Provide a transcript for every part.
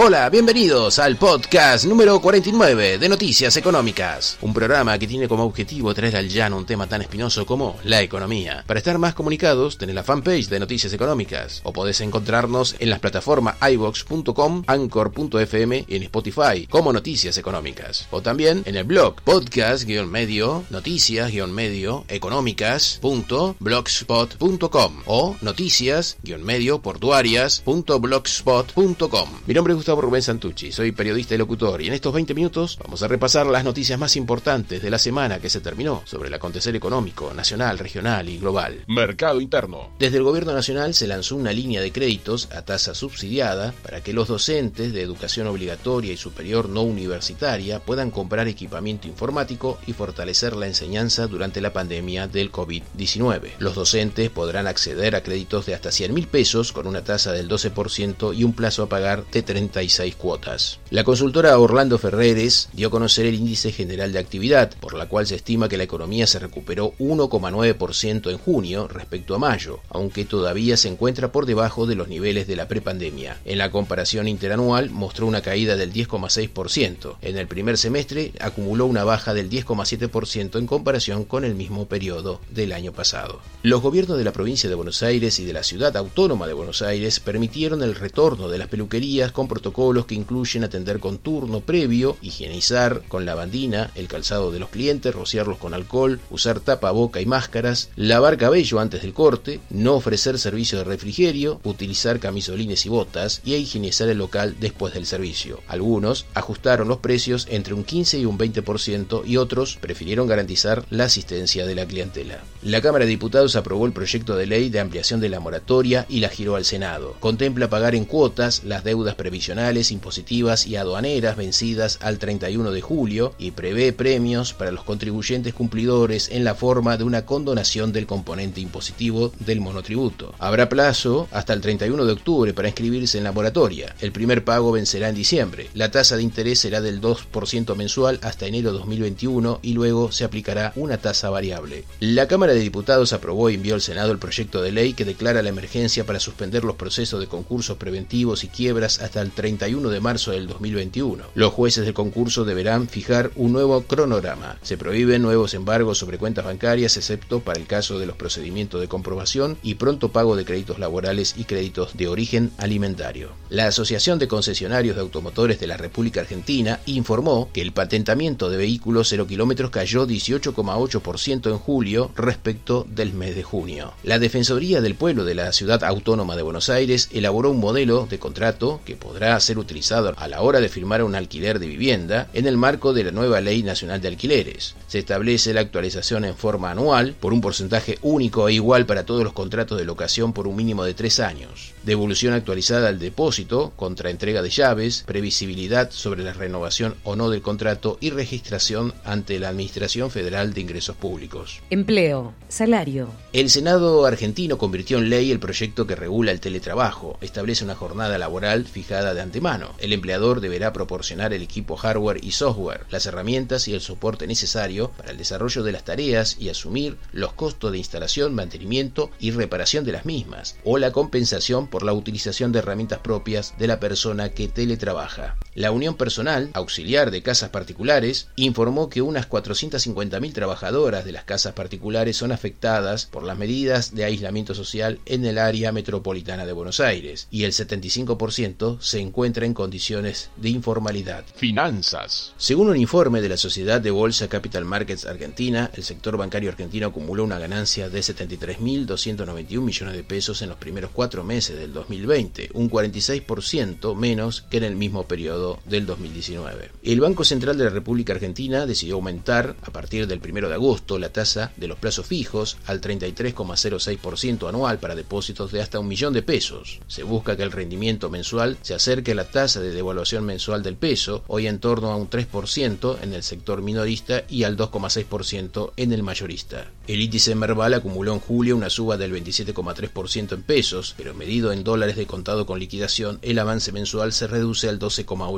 Hola, bienvenidos al podcast número 49 de Noticias Económicas, un programa que tiene como objetivo traer al llano un tema tan espinoso como la economía. Para estar más comunicados, tenés la fanpage de Noticias Económicas o podés encontrarnos en las plataformas iVox.com, Anchor.fm y en Spotify como Noticias Económicas. O también en el blog podcast-medio, noticias-medio, económicas.blogspot.com o noticias-medio portuarias.blogspot.com. Mi nombre es Rubén Santucci, soy periodista y locutor y en estos 20 minutos vamos a repasar las noticias más importantes de la semana que se terminó sobre el acontecer económico, nacional, regional y global. Mercado interno. Desde el gobierno nacional se lanzó una línea de créditos a tasa subsidiada para que los docentes de educación obligatoria y superior no universitaria puedan comprar equipamiento informático y fortalecer la enseñanza durante la pandemia del COVID-19. Los docentes podrán acceder a créditos de hasta 100 mil pesos con una tasa del 12% y un plazo a pagar de 30 cuotas. La consultora Orlando Ferreres dio a conocer el índice general de actividad, por la cual se estima que la economía se recuperó 1,9% en junio respecto a mayo, aunque todavía se encuentra por debajo de los niveles de la prepandemia. En la comparación interanual mostró una caída del 10,6%. En el primer semestre acumuló una baja del 10,7% en comparación con el mismo periodo del año pasado. Los gobiernos de la provincia de Buenos Aires y de la ciudad autónoma de Buenos Aires permitieron el retorno de las peluquerías con protocolos que incluyen atender con turno previo, higienizar con lavandina el calzado de los clientes, rociarlos con alcohol, usar tapaboca y máscaras, lavar cabello antes del corte, no ofrecer servicio de refrigerio, utilizar camisolines y botas y higienizar el local después del servicio. Algunos ajustaron los precios entre un 15 y un 20% y otros prefirieron garantizar la asistencia de la clientela. La Cámara de Diputados aprobó el proyecto de ley de ampliación de la moratoria y la giró al Senado. Contempla pagar en cuotas las deudas previsionales impositivas y aduaneras vencidas al 31 de julio y prevé premios para los contribuyentes cumplidores en la forma de una condonación del componente impositivo del monotributo. Habrá plazo hasta el 31 de octubre para inscribirse en la moratoria. El primer pago vencerá en diciembre. La tasa de interés será del 2% mensual hasta enero 2021 y luego se aplicará una tasa variable. La Cámara de Diputados aprobó y envió al Senado el proyecto de ley que declara la emergencia para suspender los procesos de concursos preventivos y quiebras hasta el 31 de marzo del 2021. Los jueces del concurso deberán fijar un nuevo cronograma. Se prohíben nuevos embargos sobre cuentas bancarias, excepto para el caso de los procedimientos de comprobación y pronto pago de créditos laborales y créditos de origen alimentario. La Asociación de Concesionarios de Automotores de la República Argentina informó que el patentamiento de vehículos 0 kilómetros cayó 18,8% en julio respecto del mes de junio. La Defensoría del Pueblo de la Ciudad Autónoma de Buenos Aires elaboró un modelo de contrato que podrá a ser utilizado a la hora de firmar un alquiler de vivienda en el marco de la nueva Ley Nacional de Alquileres. Se establece la actualización en forma anual por un porcentaje único e igual para todos los contratos de locación por un mínimo de tres años. Devolución actualizada al depósito contra entrega de llaves, previsibilidad sobre la renovación o no del contrato y registración ante la Administración Federal de Ingresos Públicos. Empleo, salario. El Senado argentino convirtió en ley el proyecto que regula el teletrabajo. Establece una jornada laboral fijada de antemano. El empleador deberá proporcionar el equipo hardware y software, las herramientas y el soporte necesario para el desarrollo de las tareas y asumir los costos de instalación, mantenimiento y reparación de las mismas, o la compensación por la utilización de herramientas propias de la persona que teletrabaja. La Unión Personal, auxiliar de casas particulares, informó que unas 450.000 trabajadoras de las casas particulares son afectadas por las medidas de aislamiento social en el área metropolitana de Buenos Aires y el 75% se encuentra en condiciones de informalidad. Finanzas. Según un informe de la Sociedad de Bolsa Capital Markets Argentina, el sector bancario argentino acumuló una ganancia de 73.291 millones de pesos en los primeros cuatro meses del 2020, un 46% menos que en el mismo periodo del 2019. El Banco Central de la República Argentina decidió aumentar a partir del 1 de agosto la tasa de los plazos fijos al 33,06% anual para depósitos de hasta un millón de pesos. Se busca que el rendimiento mensual se acerque a la tasa de devaluación mensual del peso, hoy en torno a un 3% en el sector minorista y al 2,6% en el mayorista. El índice Merval acumuló en julio una suba del 27,3% en pesos, pero medido en dólares de contado con liquidación, el avance mensual se reduce al 12,8%.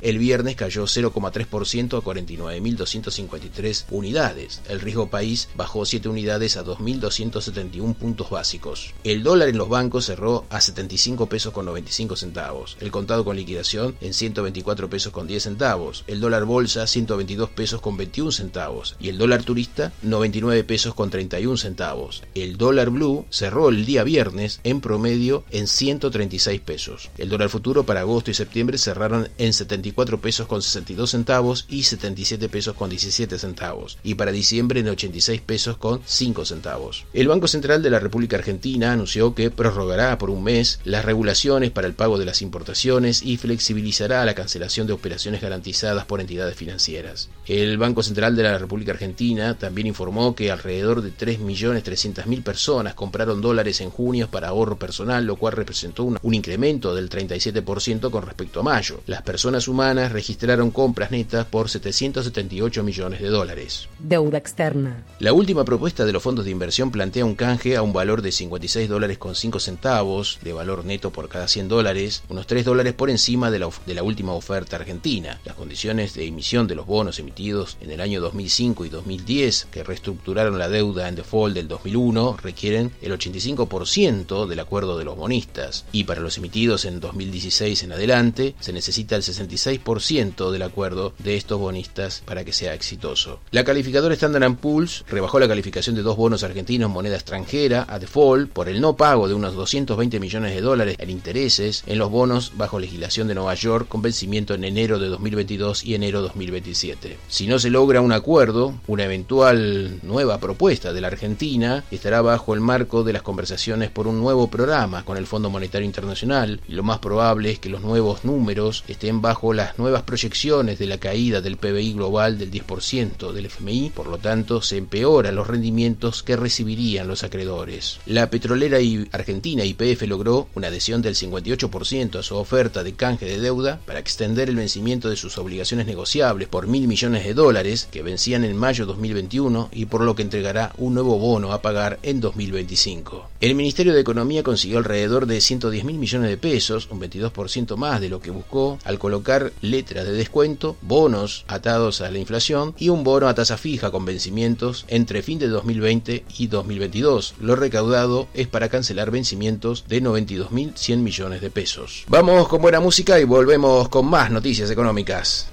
El viernes cayó 0,3% a 49.253 unidades. El riesgo país bajó 7 unidades a 2.271 puntos básicos. El dólar en los bancos cerró a 75 pesos con 95 centavos. El contado con liquidación en 124 pesos con 10 centavos. El dólar bolsa 122 pesos con 21 centavos. Y el dólar turista 99 pesos con 31 centavos. El dólar blue cerró el día viernes en promedio en 136 pesos. El dólar futuro para agosto y septiembre cerraron en 74 pesos con 62 centavos y 77 pesos con 17 centavos. Y para diciembre en 86 pesos con 5 centavos. El Banco Central de la República Argentina anunció que prorrogará por un mes las regulaciones para el pago de las importaciones y flexibilizará la cancelación de operaciones garantizadas por entidades financieras. El Banco Central de la República Argentina también informó que alrededor de 3.300.000 personas compraron dólares en junio para ahorro personal, lo cual representó un, un incremento del 37% con respecto a mayo. Las personas humanas registraron compras netas por 778 millones de dólares. Deuda externa. La última propuesta de los fondos de inversión plantea un canje a un valor de 56 dólares con 5 centavos de valor neto por cada 100 dólares, unos 3 dólares por encima de la, de la última oferta argentina. Las condiciones de emisión de los bonos emitidos en el año 2005 y 2010, que reestructuraron la deuda en default del 2001, requieren el 85% del acuerdo de los bonistas, y para los emitidos en 2016 en adelante, se necesita el 66% del acuerdo de estos bonistas para que sea exitoso. La calificadora Standard Poor's rebajó la calificación de dos bonos argentinos en moneda extranjera a default por el no pago de unos 220 millones de dólares en intereses en los bonos bajo legislación de Nueva York con vencimiento en enero de 2022 y enero 2027. Si no se logra un acuerdo, una eventual nueva propuesta de la Argentina estará bajo el marco de las conversaciones por un nuevo programa con el Fondo Monetario Internacional y lo más probable es que los nuevos números estén bajo las nuevas proyecciones de la caída del PBI global del 10% del FMI, por lo tanto se empeoran los rendimientos que recibirían los acreedores. La petrolera argentina YPF logró una adhesión del 58% a su oferta de canje de deuda para extender el vencimiento de sus obligaciones negociables por mil millones de dólares que vencían en mayo 2021 y por lo que entregará un nuevo bono a pagar en 2025. El Ministerio de Economía consiguió alrededor de 110 mil millones de pesos, un 22% más de lo que buscó, al colocar letras de descuento, bonos atados a la inflación y un bono a tasa fija con vencimientos entre fin de 2020 y 2022. Lo recaudado es para cancelar vencimientos de 92.100 millones de pesos. Vamos con buena música y volvemos con más noticias económicas.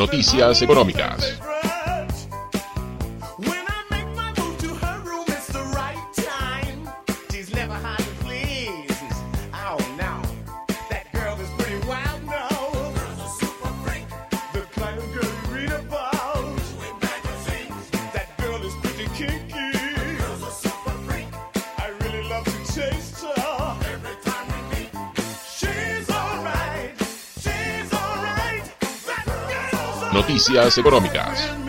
Noticias económicas. Noticias económicas.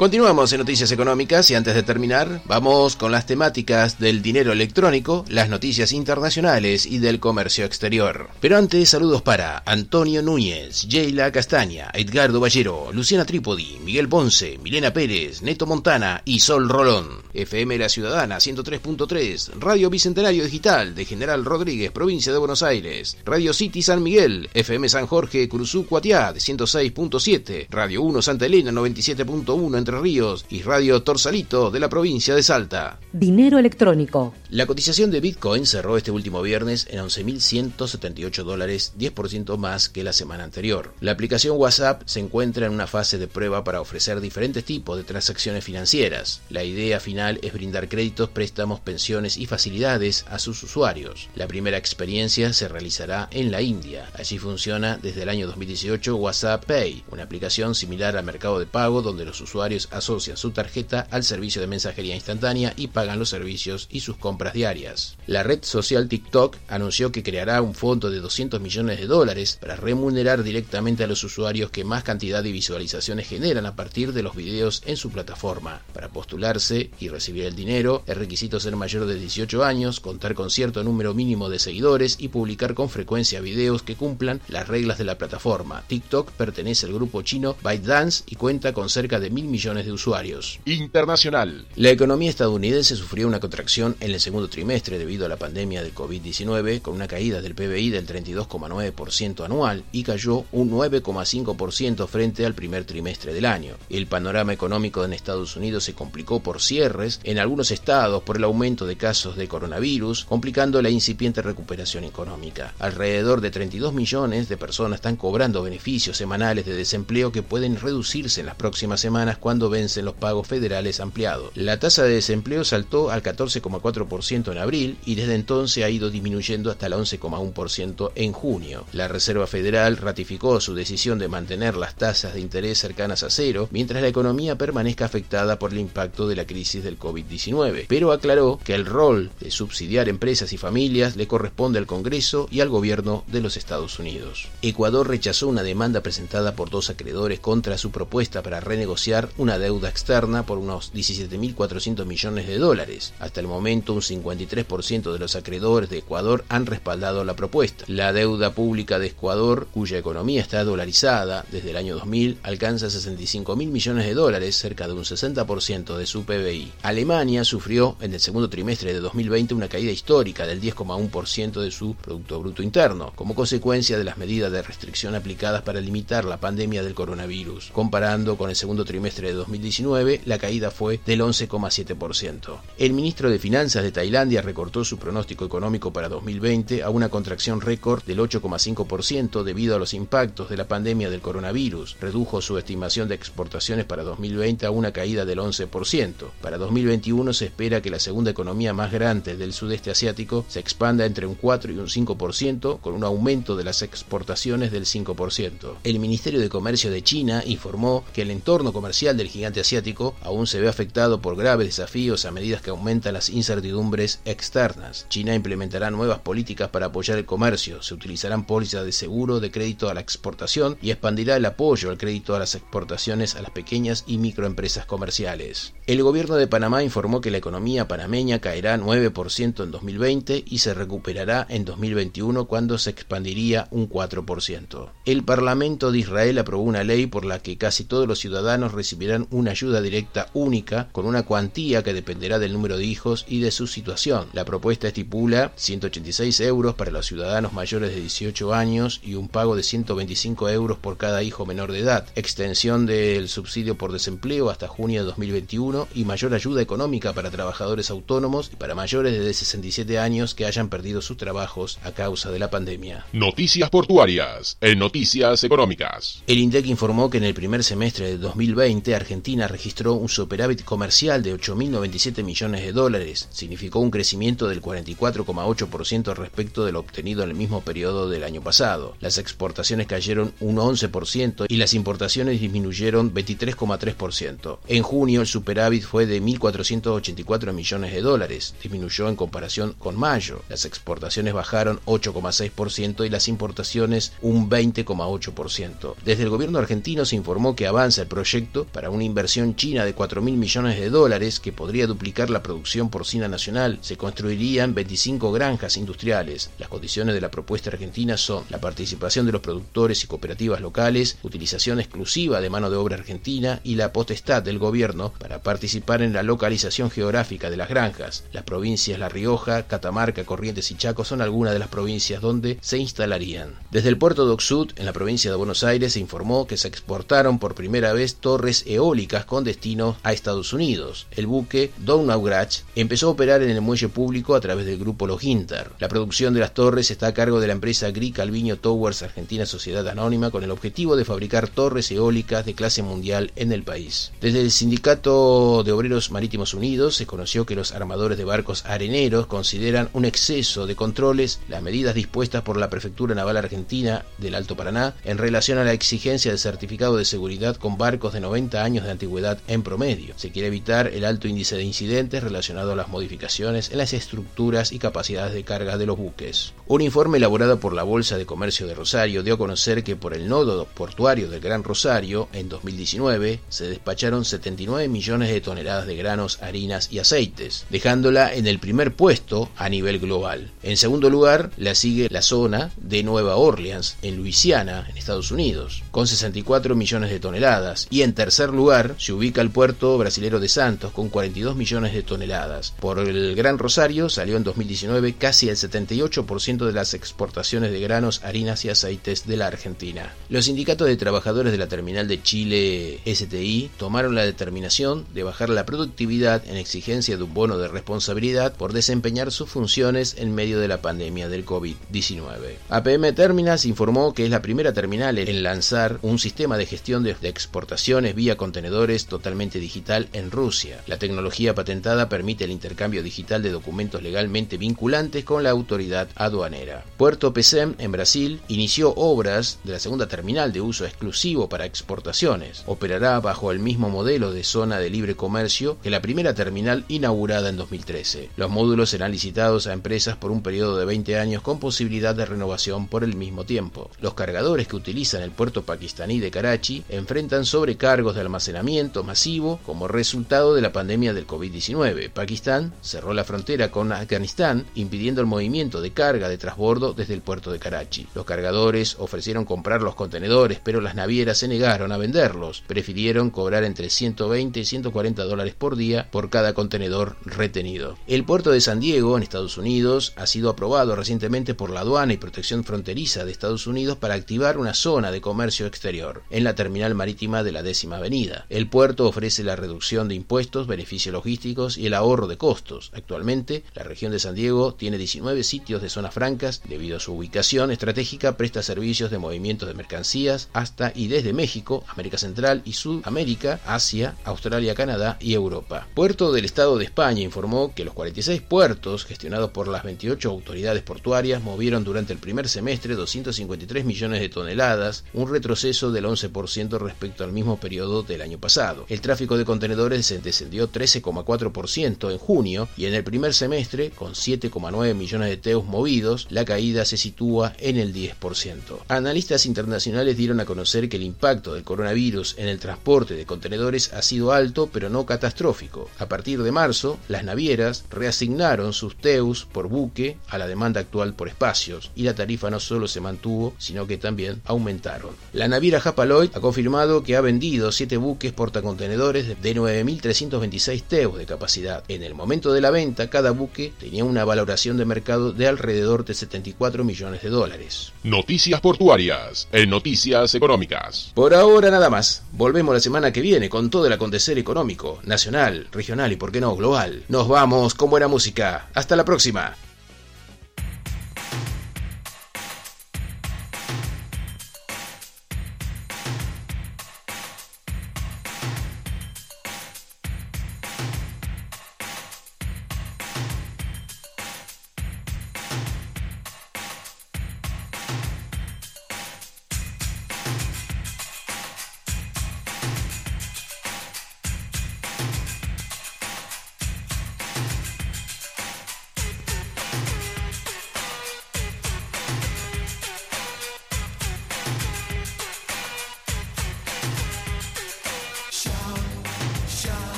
Continuamos en Noticias Económicas y antes de terminar, vamos con las temáticas del dinero electrónico, las noticias internacionales y del comercio exterior. Pero antes, saludos para Antonio Núñez, Jayla Castaña, Edgardo Ballero, Luciana Trípodi, Miguel Ponce, Milena Pérez, Neto Montana y Sol Rolón. FM La Ciudadana 103.3, Radio Bicentenario Digital de General Rodríguez, provincia de Buenos Aires, Radio City San Miguel, FM San Jorge Cruzú Cuatiá de 106.7, Radio 1 Santa Elena 97.1 entre Ríos y Radio Torsalito de la provincia de Salta. Dinero electrónico. La cotización de Bitcoin cerró este último viernes en 11.178 dólares, 10% más que la semana anterior. La aplicación WhatsApp se encuentra en una fase de prueba para ofrecer diferentes tipos de transacciones financieras. La idea final es brindar créditos, préstamos, pensiones y facilidades a sus usuarios. La primera experiencia se realizará en la India. Allí funciona desde el año 2018 WhatsApp Pay, una aplicación similar al mercado de pago donde los usuarios asocian su tarjeta al servicio de mensajería instantánea y pagan los servicios y sus compras diarias. La red social TikTok anunció que creará un fondo de 200 millones de dólares para remunerar directamente a los usuarios que más cantidad de visualizaciones generan a partir de los videos en su plataforma. Para postularse y recibir el dinero es requisito ser mayor de 18 años, contar con cierto número mínimo de seguidores y publicar con frecuencia videos que cumplan las reglas de la plataforma. TikTok pertenece al grupo chino ByteDance y cuenta con cerca de mil millones de usuarios. Internacional. La economía estadounidense sufrió una contracción en el segundo trimestre debido a la pandemia de COVID-19, con una caída del PBI del 32,9% anual y cayó un 9,5% frente al primer trimestre del año. El panorama económico en Estados Unidos se complicó por cierres en algunos estados por el aumento de casos de coronavirus, complicando la incipiente recuperación económica. Alrededor de 32 millones de personas están cobrando beneficios semanales de desempleo que pueden reducirse en las próximas semanas cuando vencen los pagos federales ampliados. La tasa de desempleo saltó al 14,4% en abril y desde entonces ha ido disminuyendo hasta el 11,1% en junio. La Reserva Federal ratificó su decisión de mantener las tasas de interés cercanas a cero mientras la economía permanezca afectada por el impacto de la crisis del COVID-19, pero aclaró que el rol de subsidiar empresas y familias le corresponde al Congreso y al gobierno de los Estados Unidos. Ecuador rechazó una demanda presentada por dos acreedores contra su propuesta para renegociar una deuda externa por unos 17.400 millones de dólares. Hasta el momento, un 53% de los acreedores de Ecuador han respaldado la propuesta. La deuda pública de Ecuador, cuya economía está dolarizada desde el año 2000, alcanza 65.000 millones de dólares, cerca de un 60% de su PBI. Alemania sufrió en el segundo trimestre de 2020 una caída histórica del 10,1% de su Producto Bruto Interno, como consecuencia de las medidas de restricción aplicadas para limitar la pandemia del coronavirus. Comparando con el segundo trimestre de 2019, la caída fue del 11,7%. El ministro de Finanzas de Tailandia recortó su pronóstico económico para 2020 a una contracción récord del 8,5% debido a los impactos de la pandemia del coronavirus. Redujo su estimación de exportaciones para 2020 a una caída del 11%. Para 2021 se espera que la segunda economía más grande del sudeste asiático se expanda entre un 4 y un 5% con un aumento de las exportaciones del 5%. El Ministerio de Comercio de China informó que el entorno comercial del gigante asiático aún se ve afectado por graves desafíos a medida que aumentan las incertidumbres externas. China implementará nuevas políticas para apoyar el comercio, se utilizarán pólizas de seguro de crédito a la exportación y expandirá el apoyo al crédito a las exportaciones a las pequeñas y microempresas comerciales. El gobierno de Panamá informó que la economía panameña caerá 9% en 2020 y se recuperará en 2021 cuando se expandiría un 4%. El Parlamento de Israel aprobó una ley por la que casi todos los ciudadanos recibirán una ayuda directa única con una cuantía que dependerá del número de hijos y de su situación. La propuesta estipula 186 euros para los ciudadanos mayores de 18 años y un pago de 125 euros por cada hijo menor de edad, extensión del subsidio por desempleo hasta junio de 2021 y mayor ayuda económica para trabajadores autónomos y para mayores de 67 años que hayan perdido sus trabajos a causa de la pandemia. Noticias portuarias en Noticias Económicas. El INDEC informó que en el primer semestre de 2020 Argentina registró un superávit comercial de 8.097 millones de dólares. Significó un crecimiento del 44,8% respecto de lo obtenido en el mismo periodo del año pasado. Las exportaciones cayeron un 11% y las importaciones disminuyeron 23,3%. En junio el superávit fue de 1.484 millones de dólares, disminuyó en comparación con mayo. Las exportaciones bajaron 8,6% y las importaciones un 20,8%. Desde el gobierno argentino se informó que avanza el proyecto para una inversión china de 4 mil millones de dólares que podría duplicar la producción porcina nacional, se construirían 25 granjas industriales. Las condiciones de la propuesta argentina son la participación de los productores y cooperativas locales, utilización exclusiva de mano de obra argentina y la potestad del gobierno para participar en la localización geográfica de las granjas. Las provincias La Rioja, Catamarca, Corrientes y Chaco son algunas de las provincias donde se instalarían. Desde el puerto de Oxud, en la provincia de Buenos Aires, se informó que se exportaron por primera vez torres eólicas con destino a Estados Unidos. El buque Donaugrach empezó a operar en el muelle público a través del grupo Loginter. La producción de las torres está a cargo de la empresa Gri Calviño Towers Argentina Sociedad Anónima con el objetivo de fabricar torres eólicas de clase mundial en el país. Desde el Sindicato de Obreros Marítimos Unidos se conoció que los armadores de barcos areneros consideran un exceso de controles las medidas dispuestas por la Prefectura Naval Argentina del Alto Paraná en relación a la exigencia del certificado de seguridad con barcos de 90 años de antigüedad en promedio. Se quiere evitar el alto índice de incidentes relacionado a las modificaciones en las estructuras y capacidades de carga de los buques. Un informe elaborado por la Bolsa de Comercio de Rosario dio a conocer que por el nodo portuario del Gran Rosario, en 2019, se despacharon 79 millones de toneladas de granos, harinas y aceites, dejándola en el primer puesto a nivel global. En segundo lugar, la sigue la zona de Nueva Orleans, en Luisiana, en Estados Unidos, con 64 millones de toneladas. Y en tercer lugar, se ubica el puerto brasilero de Santos, con 42 millones de toneladas. Por el Gran Rosario salió en 2019 casi el 78% de las exportaciones de granos, harinas y aceites de la Argentina. Los sindicatos de trabajadores de la terminal de Chile STI tomaron la determinación de bajar la productividad en exigencia de un bono de responsabilidad por desempeñar sus funciones en medio de la pandemia del COVID-19. APM Terminals informó que es la primera terminal en lanzar un sistema de gestión de exportaciones vía contenedores totalmente digital en Rusia. La tecnología patentada permite el intercambio digital de documentos legalmente vinculantes con la autoridad aduanera. Puerto Pesem, en Brasil, inició obras de la segunda terminal de uso exclusivo para exportaciones. Operará bajo el mismo modelo de zona de libre comercio que la primera terminal inaugurada en 2013. Los módulos serán licitados a empresas por un periodo de 20 años con posibilidad de renovación por el mismo tiempo. Los cargadores que utilizan el puerto pakistaní de Karachi enfrentan sobrecargos de almacenamiento masivo como resultado de la pandemia del COVID-19. Pakistán cerró la frontera con Afganistán impidiendo el movimiento de carga de transbordo desde el puerto de Karachi. Los cargadores ofrecieron comprar los contenedores, pero las navieras se negaron a venderlos. Prefirieron cobrar entre 120 y 140 dólares por día por cada contenedor retenido. El puerto de San Diego, en Estados Unidos, ha sido aprobado recientemente por la aduana y protección fronteriza de Estados Unidos para activar una zona de comercio exterior en la terminal marítima de la décima avenida. El puerto ofrece la reducción de impuestos, beneficios logísticos y el ahorro de costos. Actualmente, la región de San Diego tiene 19 sitios de zonas francas. Debido a su ubicación estratégica, presta servicios de movimientos de mercancías hasta y desde México, América Central y Sudamérica, Asia, Australia, Canadá y Europa. Puerto del Estado de España informó que los 46 puertos gestionados por las 28 autoridades portuarias movieron durante el primer semestre 253 millones de toneladas, un retroceso del 11% respecto al mismo periodo del año pasado. El tráfico de contenedores descendió 13,4% en junio y en el primer semestre, con 7,9 millones de teus movidos, la caída se sitúa en el 10%. Analistas internacionales dieron a conocer que el impacto del coronavirus en el transporte de contenedores ha sido alto pero no catastrófico. A partir de marzo, las navieras reasignaron sus teus por buque a la demanda actual por espacios y la tarifa no solo se mantuvo, sino que también aumentaron. La naviera Hapaloid ha confirmado que ha vendido 7 buques portacontenedores de 9.326 teus de capacidad. En el momento de la venta, cada buque tenía una valoración de mercado de alrededor de 74 millones de dólares. Noticias portuarias en Noticias Económicas. Por ahora nada más. Volvemos la semana que viene con todo el acontecer económico, nacional, regional y por qué no global. Nos vamos con buena música. Hasta la próxima.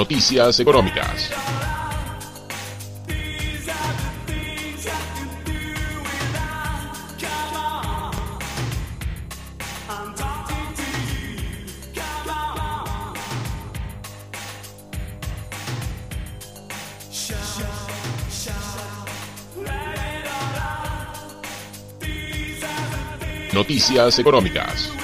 Noticias económicas. Noticias económicas.